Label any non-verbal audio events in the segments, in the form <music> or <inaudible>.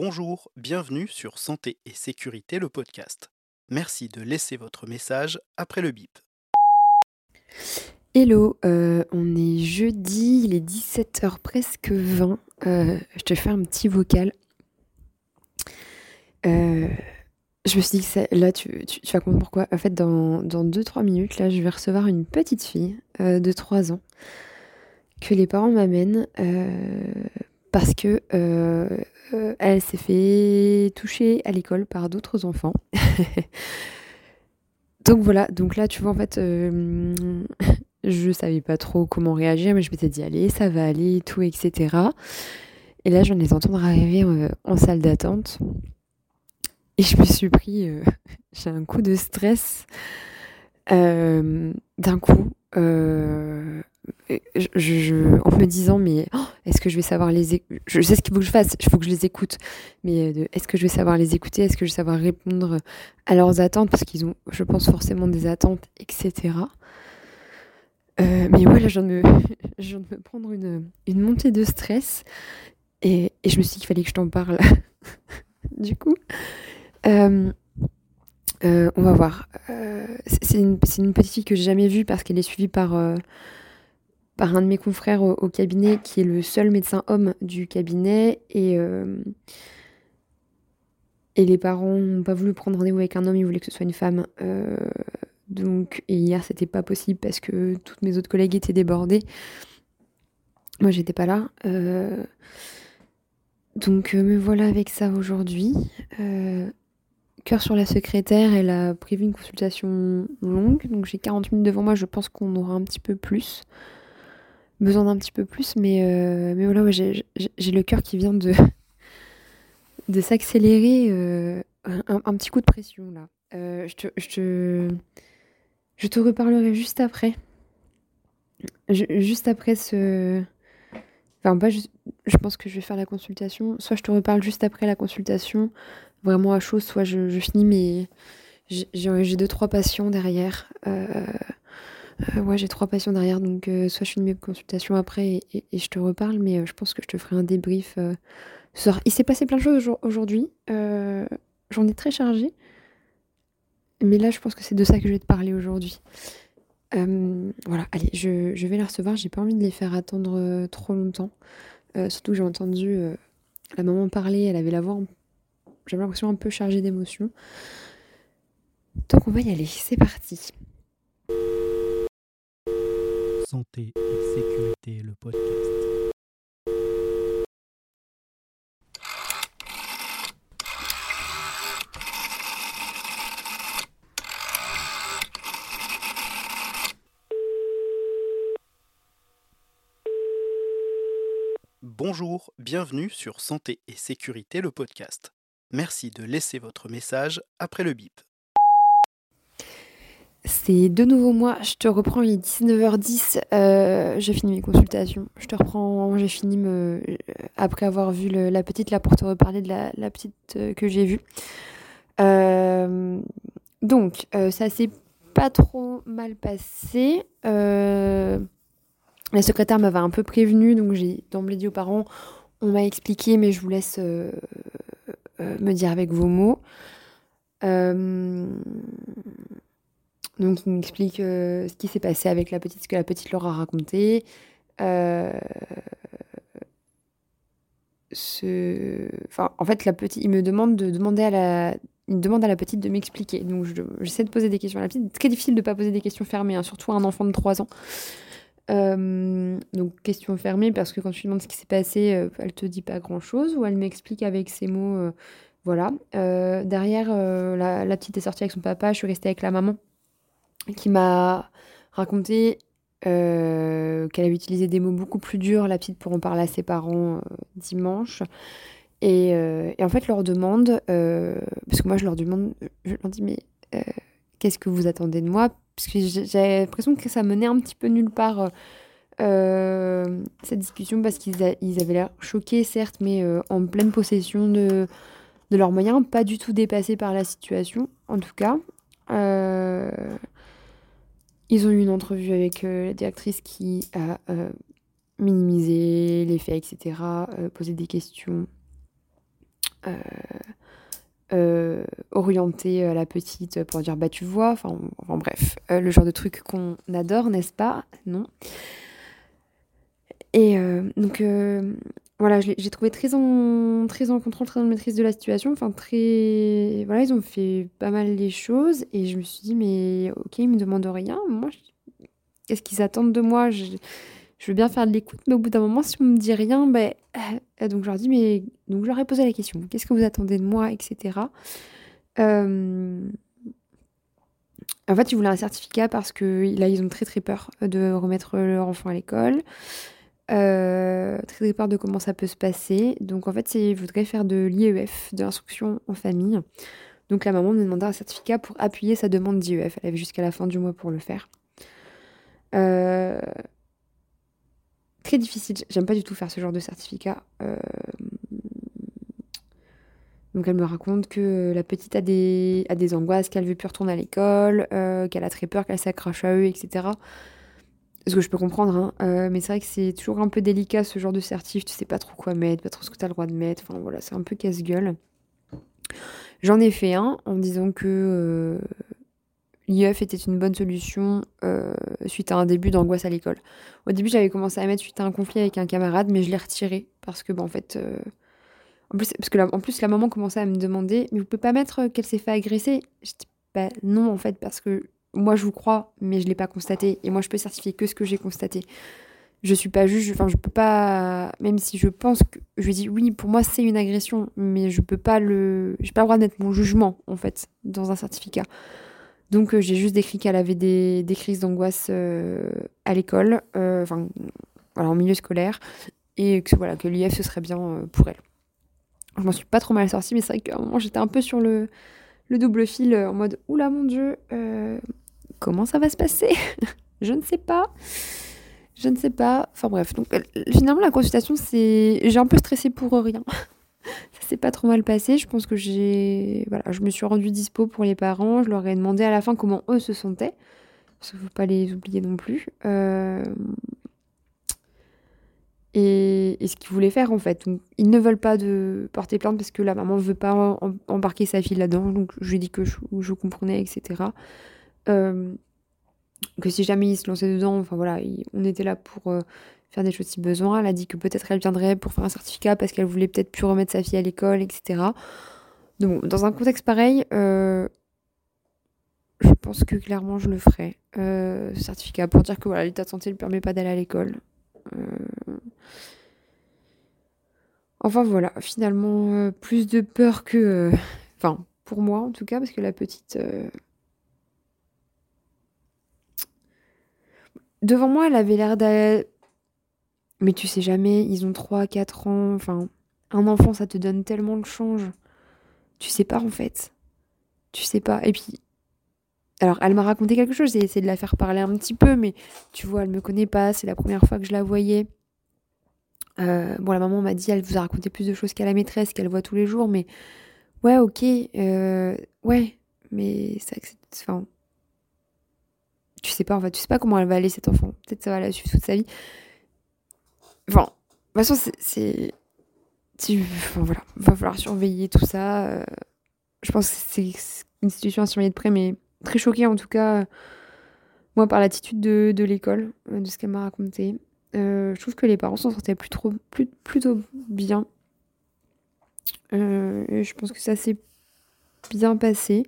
Bonjour, bienvenue sur Santé et Sécurité, le podcast. Merci de laisser votre message après le bip. Hello, euh, on est jeudi, il est 17h presque 20. Euh, je te fais un petit vocal. Euh, je me suis dit que là, tu, tu, vas comprendre pourquoi. En fait, dans 2-3 minutes, là, je vais recevoir une petite fille de 3 ans que les parents m'amènent parce que elle s'est fait toucher à l'école par d'autres enfants. <laughs> donc voilà, donc là, tu vois, en fait, je savais pas trop comment réagir, mais je m'étais dit, allez, ça va aller, tout, etc. Et là, j'en ai entendre arriver euh, en salle d'attente. Et je me suis pris, euh, <laughs> j'ai un coup de stress. Euh, d'un coup, je, en me disant, mais oh, est-ce que je vais savoir les Je sais ce qu'il faut que je fasse, il faut que je les écoute. Mais est-ce que je vais savoir les écouter Est-ce que je vais savoir répondre à leurs attentes Parce qu'ils ont, je pense, forcément des attentes, etc. Euh, mais ouais, là, je <laughs> je viens de me prendre une, une montée de stress. Et, et, je me suis dit qu'il fallait que je t'en parle. <laughs> du coup, euh, euh, on va voir. c'est une, une, petite fille que j'ai jamais vue parce qu'elle est suivie par, par un de mes confrères au, cabinet qui est le seul médecin homme du cabinet. Et, et les parents n'ont pas voulu prendre rendez-vous avec un homme, ils voulaient que ce soit une femme. Donc, et hier, c'était pas possible parce que toutes mes autres collègues étaient débordées. Moi, j'étais pas là. Euh, donc, euh, me voilà avec ça aujourd'hui. Euh, cœur sur la secrétaire, elle a prévu une consultation longue. Donc, j'ai 40 minutes devant moi. Je pense qu'on aura un petit peu plus. Besoin d'un petit peu plus. Mais, mais voilà, j'ai le cœur qui vient de, <laughs> de s'accélérer. Un, petit coup de pression là. je te, je te je te reparlerai juste après. juste après ce. Enfin, pas je pense que je vais faire la consultation. Soit je te reparle juste après la consultation, vraiment à chaud, soit je, finis mais J'ai deux, trois patients derrière. Euh, euh, ouais, j'ai trois patients derrière, donc euh, soit je finis mes consultations après et, je te reparle, mais je pense que je te ferai un débrief. Il s'est passé plein de choses aujourd'hui. J'en ai très chargé. Mais là, je pense que c'est de ça que je vais te parler aujourd'hui. Euh, voilà, allez, je, vais la recevoir. J'ai pas envie de les faire attendre euh, trop longtemps. Euh, surtout j'ai entendu la maman parler, elle avait la voix, j'avais l'impression un peu chargée d'émotions. Donc on va y aller, c'est parti. Santé et sécurité, le podcast. Bonjour, bienvenue sur Santé et Sécurité, le podcast. Merci de laisser votre message après le bip. C'est de nouveau moi, je te reprends, il est 19h10, euh, j'ai fini mes consultations. Je te reprends, j'ai fini euh, après avoir vu la petite là pour te reparler de la, petite euh, que j'ai vue. donc, ça s'est pas trop mal passé. La secrétaire m'avait un peu prévenu, donc j'ai d'emblée dit aux parents, on m'a expliqué, mais je vous laisse me dire avec vos mots. Donc il m'explique ce qui s'est passé avec la petite, ce que la petite leur a raconté. Ce... Enfin, en fait, la petite, il me demande de demander à la, il demande à la petite de m'expliquer. Donc j'essaie de poser des questions à la petite. C'est très difficile de ne pas poser des questions fermées, hein, surtout à un enfant de 3 ans. Euh, donc question fermée parce que quand tu demandes ce qui s'est passé, euh, elle te dit pas grand chose ou elle m'explique avec ses mots. Euh, voilà. derrière, la, petite est sortie avec son papa, je suis restée avec la maman qui m'a raconté qu'elle avait utilisé des mots beaucoup plus durs, la petite, pour en parler à ses parents dimanche. Et, et, en fait, leur demande, parce que moi je leur demande, je leur dis, mais qu'est-ce que vous attendez de moi? Parce que j'avais l'impression que ça menait un petit peu nulle part euh, euh, cette discussion parce qu'ils avaient l'air choqués certes mais euh, en pleine possession de, de leurs moyens, pas du tout dépassés par la situation en tout cas. Ils ont eu une entrevue avec la directrice qui a minimisé les faits, etc., posé des questions orienter la petite pour dire bah tu vois, enfin, enfin bref, le genre de truc qu'on adore, n'est-ce pas? Non. Et donc voilà, j'ai trouvé très en, très contrôle, très en maîtrise de la situation. Enfin, très. Voilà, ils ont fait pas mal les choses. Et je me suis dit, mais ok, ils me demandent rien. Moi, qu'est-ce qu'ils attendent de moi? Je, veux bien faire de l'écoute, mais au bout d'un moment, si on me dit rien, ben. Euh, donc, je leur mais. Donc, je leur ai posé la question qu'est-ce que vous attendez de moi, etc. Euh, en fait, ils voulaient un certificat parce que là, ils ont très très peur de remettre leur enfant à l'école. Euh, très peur de comment ça peut se passer. Donc en fait, il voudrait faire de l'IEF, de l'instruction en famille. Donc la maman me demandait un certificat pour appuyer sa demande d'IEF. Elle avait jusqu'à la fin du mois pour le faire. Euh, très difficile. J'aime pas du tout faire ce genre de certificat. Euh, donc elle me raconte que la petite a des, a des angoisses, qu'elle veut plus retourner à l'école, qu'elle a très peur, qu'elle s'accroche à eux, etc. Ce que je peux comprendre, hein. Euh, mais c'est vrai que c'est toujours un peu délicat ce genre de certif, tu sais pas trop quoi mettre, pas trop ce que tu as le droit de mettre, enfin voilà, c'est un peu casse-gueule. J'en ai fait un en disant que euh, l'IEF était une bonne solution euh, suite à un début d'angoisse à l'école. Au début, j'avais commencé à mettre suite à un conflit avec un camarade, mais je l'ai retiré parce que, bon, en fait, en plus, parce que la, en plus, la maman commençait à me demander, mais vous pouvez pas mettre qu'elle s'est fait agresser? Je dis, bah non, en fait, parce que moi je vous crois, mais je ne l'ai pas constaté. Et moi je peux certifier que ce que j'ai constaté. Je suis pas juge, enfin je peux pas, même si je pense que, je lui dis oui, pour moi c'est une agression, mais je peux pas le, j'ai pas le droit de mettre mon jugement en fait dans un certificat. Donc euh, j'ai juste décrit qu'elle avait des, des crises d'angoisse euh, à l'école, euh, enfin voilà en milieu scolaire, et que voilà que l'IF ce serait bien pour elle. Je m'en suis pas trop mal sortie, mais c'est vrai qu'à un moment j'étais un peu sur le, le double fil en mode oula mon dieu, Comment ça va se passer <laughs> Je ne sais pas. Je ne sais pas. Enfin bref, donc euh, finalement la consultation, c'est j'ai un peu stressé pour rien. <laughs> ça s'est pas trop mal passé. Je pense que j'ai voilà, je me suis rendue dispo pour les parents. Je leur ai demandé à la fin comment eux se sentaient. Parce qu'il faut pas les oublier non plus. Euh, et, ce qu'ils voulaient faire en fait. ils ne veulent pas de porter plainte parce que la maman ne veut pas embarquer sa fille là-dedans. Donc je lui ai dit que je comprenais, etc. Euh, que si jamais il se lançait dedans, enfin voilà, on était là pour euh, faire des choses si besoin. Elle a dit que peut-être elle viendrait pour faire un certificat parce qu'elle voulait peut-être plus remettre sa fille à l'école, etc. Donc dans un contexte pareil, euh, je pense que clairement je le ferai. certificat pour dire que voilà, l'état de santé ne permet pas d'aller à l'école. Enfin voilà, finalement, plus de peur que... Enfin, pour moi en tout cas, parce que la petite Devant moi, elle avait l'air d'aller. Mais tu sais jamais, ils ont 3, 4 ans. Enfin, un enfant, ça te donne tellement de change. Tu sais pas, en fait. Tu sais pas. Et puis. Alors, elle m'a raconté quelque chose, j'ai essayé de la faire parler un petit peu, mais tu vois, elle me connaît pas, c'est la première fois que je la voyais. Euh, bon, la maman m'a dit, elle vous a raconté plus de choses qu'à la maîtresse, qu'elle voit tous les jours, mais ouais, ok, euh, ouais, mais ça, enfin, tu sais pas en fait, tu sais pas comment elle va aller cette enfant. Peut-être ça va la suivre toute sa vie. Enfin, de toute façon, c'est. Enfin voilà, va falloir surveiller tout ça. Euh, je pense que c'est une situation à surveiller de près, mais très choquée en tout cas, moi, par l'attitude de, l'école, euh, de ce qu'elle m'a raconté. Euh, je trouve que les parents s'en sortaient plus trop, plutôt bien. je pense que ça s'est bien passé.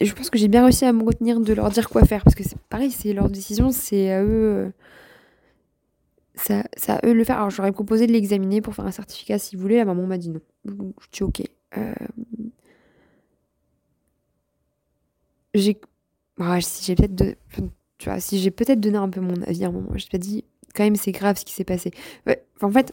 Je pense que j'ai bien réussi à me retenir de leur dire quoi faire parce que c'est pareil, c'est leur décision, c'est à eux. Euh, ça, ça eux de le faire. Alors j'aurais proposé de l'examiner pour faire un certificat s'ils voulaient. La maman m'a dit non. Je dis ok. Euh, j'ai, si j'ai peut-être, tu vois, si j'ai peut-être donné un peu mon avis à un moment, j'ai pas dit quand même c'est grave ce qui s'est passé. en fait,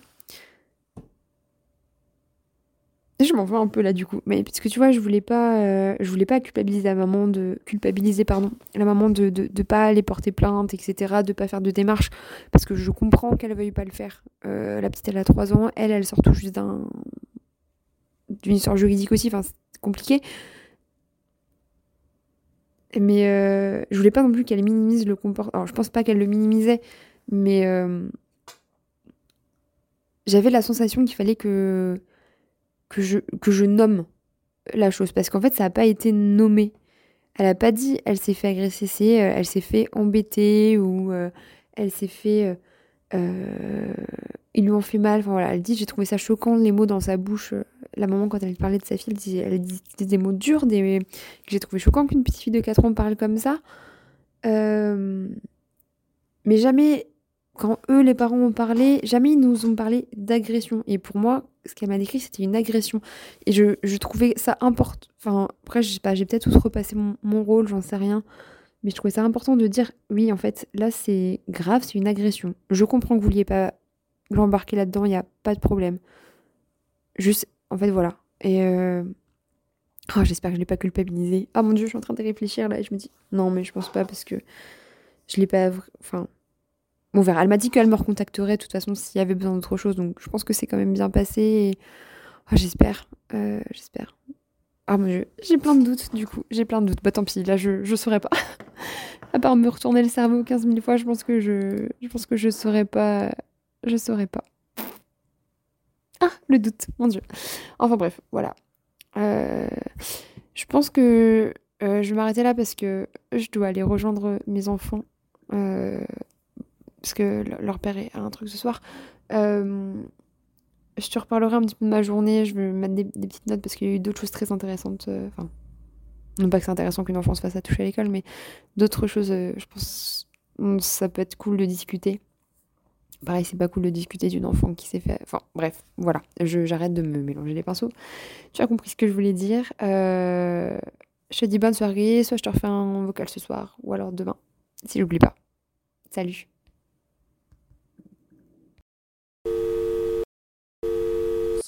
je m'en veux un peu là du coup, mais parce que tu vois, je voulais pas, euh, je voulais pas culpabiliser la maman de culpabiliser pardon, la maman de, de, pas aller porter plainte, etc., de pas faire de démarche, parce que je comprends qu'elle veuille pas le faire. Euh, la petite elle a 3 ans, elle elle sort tout juste d'un d'une histoire juridique aussi, enfin c'est compliqué. Mais euh, je voulais pas non plus qu'elle minimise le comportement. Alors je pense pas qu'elle le minimisait, mais j'avais la sensation qu'il fallait que, que, je, que je nomme la chose. Parce qu'en fait, ça n'a pas été nommé. Elle n'a pas dit elle s'est fait agresser, c'est euh, elle s'est fait embêter ou euh, elle s'est fait. Euh, ils lui ont fait mal. Enfin, voilà, elle dit j'ai trouvé ça choquant, les mots dans sa bouche. La maman, quand elle parlait de sa fille, elle disait, elle disait des mots durs, des, que j'ai trouvé choquant qu'une petite fille de 4 ans parle comme ça. mais jamais quand eux, les parents, ont parlé, jamais ils nous ont parlé d'agression. Et pour moi, ce qu'elle m'a décrit, c'était une agression. Et je, je trouvais ça important. Enfin, après, je sais pas, j'ai peut-être outrepassé mon, mon rôle, j'en sais rien. Mais je trouvais ça important de dire, oui, en fait, là, c'est grave, c'est une agression. Je comprends que vous vouliez pas l'embarquer là-dedans, il n'y a pas de problème. Juste, en fait, voilà. Et euh... oh, j'espère que je l'ai pas culpabilisé. Ah mon dieu, je suis en train de réfléchir là et je me dis, non, mais je pense pas parce que je l'ai pas. Enfin, on verra. Elle m'a dit qu'elle me recontacterait de toute façon s'il y avait besoin d'autre chose. Donc je pense que c'est quand même bien passé. Oh, j'espère. Euh, j'espère. Ah mon dieu, j'ai plein de doutes du coup. J'ai plein de doutes. Bah tant pis, là je, je saurais pas. <laughs> à part me retourner le cerveau 15 000 fois, je pense que je, je pense que je saurais pas. Je saurais pas. Ah, le doute, mon dieu. Enfin bref, voilà. Euh, je pense que euh, je vais m'arrêter là parce que je dois aller rejoindre mes enfants. Euh, parce que leur père a un truc ce soir. Euh, je te reparlerai un petit peu de ma journée, je vais mettre des, petites notes parce qu'il y a eu d'autres choses très intéressantes. Euh, enfin, non pas que c'est intéressant qu'une enfant se fasse à toucher à l'école, mais d'autres choses, euh, je pense, ça peut être cool de discuter. Pareil, c'est pas cool de discuter d'une enfant qui s'est fait. Enfin, bref, voilà, j'arrête de me mélanger les pinceaux. Tu as compris ce que je voulais dire. je te dis bonne soirée, soit je te refais un vocal ce soir, ou alors demain, si j'oublie pas. Salut.